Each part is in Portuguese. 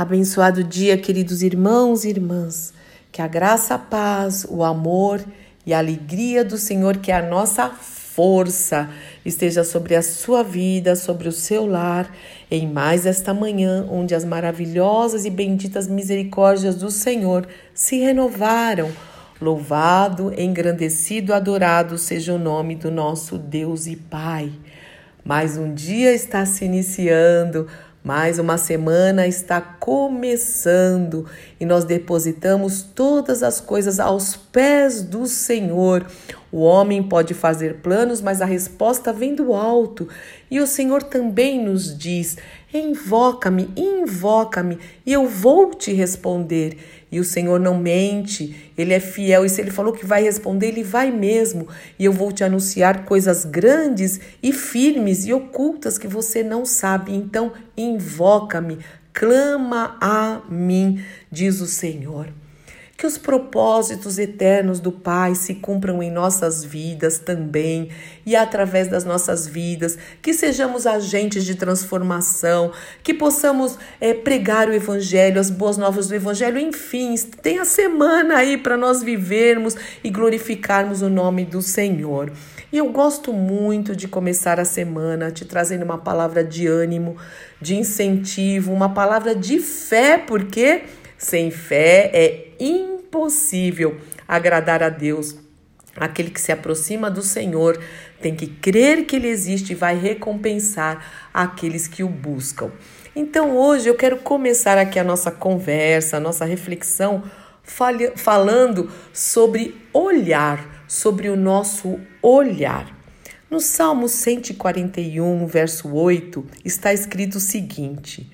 Abençoado dia, queridos irmãos e irmãs. Que a graça, a paz, o amor e a alegria do Senhor, que é a nossa força, esteja sobre a sua vida, sobre o seu lar, em mais esta manhã, onde as maravilhosas e benditas misericórdias do Senhor se renovaram. Louvado, engrandecido, adorado seja o nome do nosso Deus e Pai. Mais um dia está se iniciando mais uma semana está começando e nós depositamos todas as coisas aos pés do Senhor. O homem pode fazer planos, mas a resposta vem do alto. E o Senhor também nos diz: invoca-me, invoca-me, e eu vou te responder. E o Senhor não mente, Ele é fiel. E se Ele falou que vai responder, Ele vai mesmo. E eu vou te anunciar coisas grandes e firmes e ocultas que você não sabe. Então, invoca-me, clama a mim, diz o Senhor. Que os propósitos eternos do Pai se cumpram em nossas vidas também e através das nossas vidas, que sejamos agentes de transformação, que possamos é, pregar o Evangelho, as boas novas do Evangelho, enfim, tem a semana aí para nós vivermos e glorificarmos o nome do Senhor. E eu gosto muito de começar a semana te trazendo uma palavra de ânimo, de incentivo, uma palavra de fé, porque sem fé é impossível agradar a Deus. Aquele que se aproxima do Senhor tem que crer que Ele existe e vai recompensar aqueles que o buscam. Então hoje eu quero começar aqui a nossa conversa, a nossa reflexão, falando sobre olhar, sobre o nosso olhar. No Salmo 141, verso 8, está escrito o seguinte: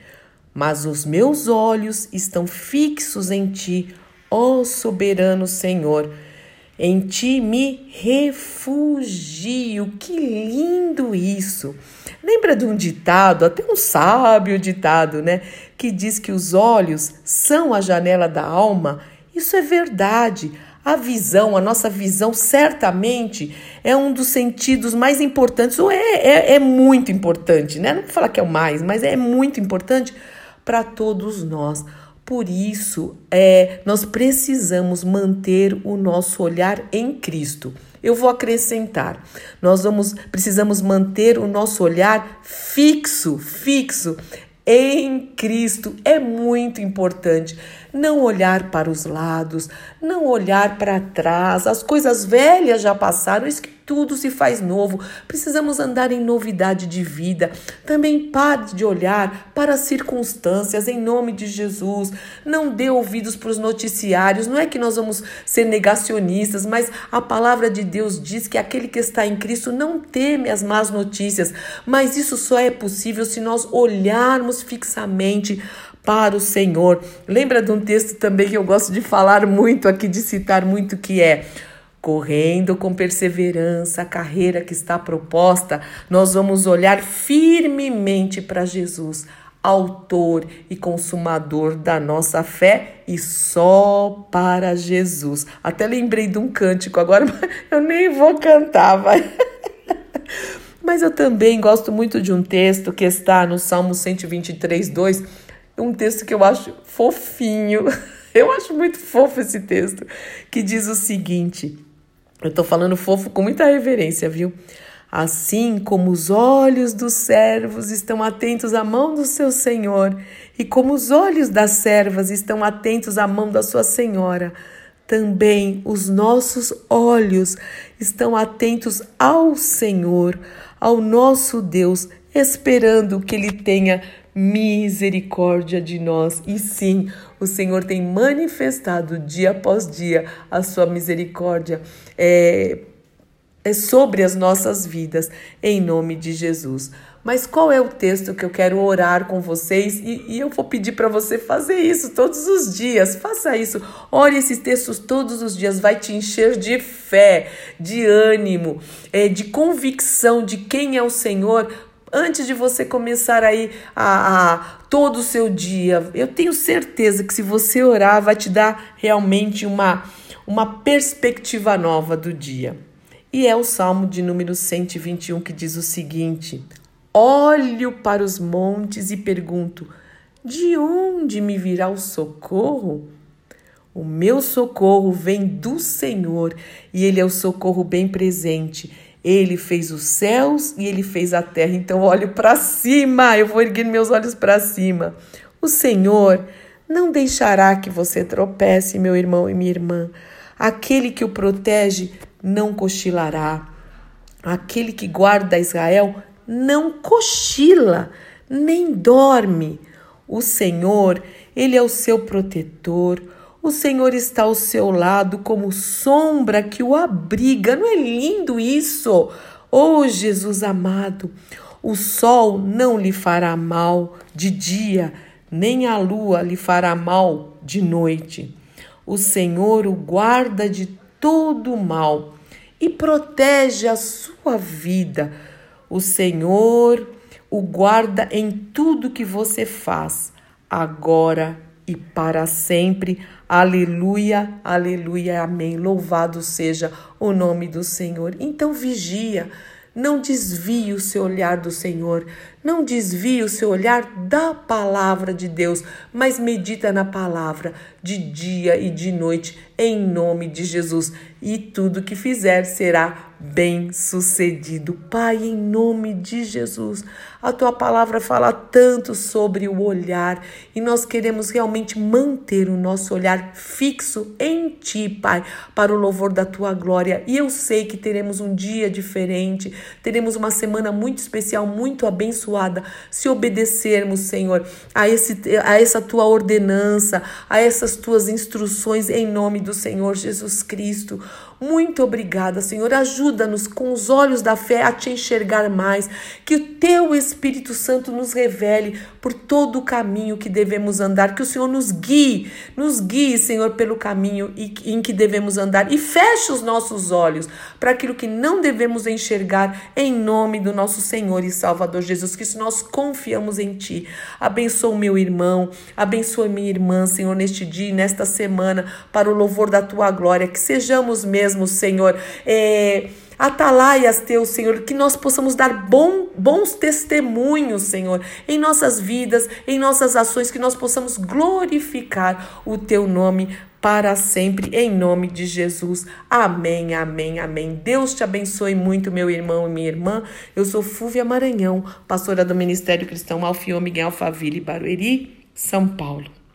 mas os meus olhos estão fixos em ti, ó soberano Senhor. Em ti me refugio. Que lindo isso! Lembra de um ditado, até um sábio ditado, né? Que diz que os olhos são a janela da alma. Isso é verdade. A visão, a nossa visão, certamente é um dos sentidos mais importantes, ou é, é, é muito importante, né? Não vou falar que é o mais, mas é muito importante para todos nós. Por isso, é, nós precisamos manter o nosso olhar em Cristo. Eu vou acrescentar. Nós vamos precisamos manter o nosso olhar fixo, fixo em Cristo. É muito importante não olhar para os lados, não olhar para trás. As coisas velhas já passaram, isso que tudo se faz novo. Precisamos andar em novidade de vida. Também pare de olhar para as circunstâncias em nome de Jesus. Não dê ouvidos para os noticiários. Não é que nós vamos ser negacionistas, mas a palavra de Deus diz que aquele que está em Cristo não teme as más notícias. Mas isso só é possível se nós olharmos fixamente para o Senhor. Lembra de um texto também que eu gosto de falar muito aqui, de citar muito, que é correndo com perseverança a carreira que está proposta, nós vamos olhar firmemente para Jesus, autor e consumador da nossa fé e só para Jesus. Até lembrei de um cântico agora, eu nem vou cantar, vai. Mas eu também gosto muito de um texto que está no Salmo 123, 2, um texto que eu acho fofinho. Eu acho muito fofo esse texto, que diz o seguinte: eu tô falando fofo com muita reverência, viu? Assim como os olhos dos servos estão atentos à mão do seu senhor, e como os olhos das servas estão atentos à mão da sua senhora, também os nossos olhos estão atentos ao Senhor, ao nosso Deus, esperando que Ele tenha misericórdia de nós. E sim, o Senhor tem manifestado dia após dia a sua misericórdia. É, é sobre as nossas vidas, em nome de Jesus. Mas qual é o texto que eu quero orar com vocês? E, e eu vou pedir para você fazer isso todos os dias. Faça isso. Ore esses textos todos os dias. Vai te encher de fé, de ânimo, é, de convicção de quem é o Senhor antes de você começar aí a, a, todo o seu dia. Eu tenho certeza que se você orar, vai te dar realmente uma, uma perspectiva nova do dia. E é o Salmo de número 121 que diz o seguinte: Olho para os montes e pergunto: De onde me virá o socorro? O meu socorro vem do Senhor e Ele é o socorro bem presente. Ele fez os céus e Ele fez a terra. Então, olho para cima, eu vou erguer meus olhos para cima. O Senhor não deixará que você tropece, meu irmão e minha irmã. Aquele que o protege não cochilará. Aquele que guarda Israel não cochila, nem dorme. O Senhor, ele é o seu protetor. O Senhor está ao seu lado como sombra que o abriga. Não é lindo isso? Oh, Jesus amado, o sol não lhe fará mal de dia, nem a lua lhe fará mal de noite. O Senhor o guarda de todo mal e protege a sua vida. O Senhor o guarda em tudo que você faz, agora e para sempre. Aleluia, aleluia, amém. Louvado seja o nome do Senhor. Então vigia não desvie o seu olhar do Senhor, não desvie o seu olhar da palavra de Deus, mas medita na palavra de dia e de noite, em nome de Jesus. E tudo que fizer será bem sucedido. Pai, em nome de Jesus, a tua palavra fala tanto sobre o olhar e nós queremos realmente manter o nosso olhar fixo em ti, Pai, para o louvor da tua glória. E eu sei que teremos um dia diferente, teremos uma semana muito especial, muito abençoada, se obedecermos, Senhor, a, esse, a essa tua ordenança, a essas tuas instruções em nome do Senhor Jesus Cristo. Muito obrigada, Senhor. Ajuda-nos com os olhos da fé a te enxergar mais. Que o teu Espírito Santo nos revele por todo o caminho que devemos andar. Que o Senhor nos guie, nos guie, Senhor, pelo caminho em que devemos andar. E feche os nossos olhos para aquilo que não devemos enxergar, em nome do nosso Senhor e Salvador Jesus Cristo. Nós confiamos em Ti. Abençoa o meu irmão, abençoa minha irmã, Senhor, neste dia e nesta semana, para o louvor da Tua glória. Que sejamos mesmo mesmo, Senhor. É, atalaias teu, Senhor, que nós possamos dar bom, bons testemunhos, Senhor, em nossas vidas, em nossas ações, que nós possamos glorificar o teu nome para sempre, em nome de Jesus. Amém, amém, amém. Deus te abençoe muito, meu irmão e minha irmã. Eu sou Fúvia Maranhão, pastora do Ministério Cristão Alfio Miguel Faville Barueri, São Paulo.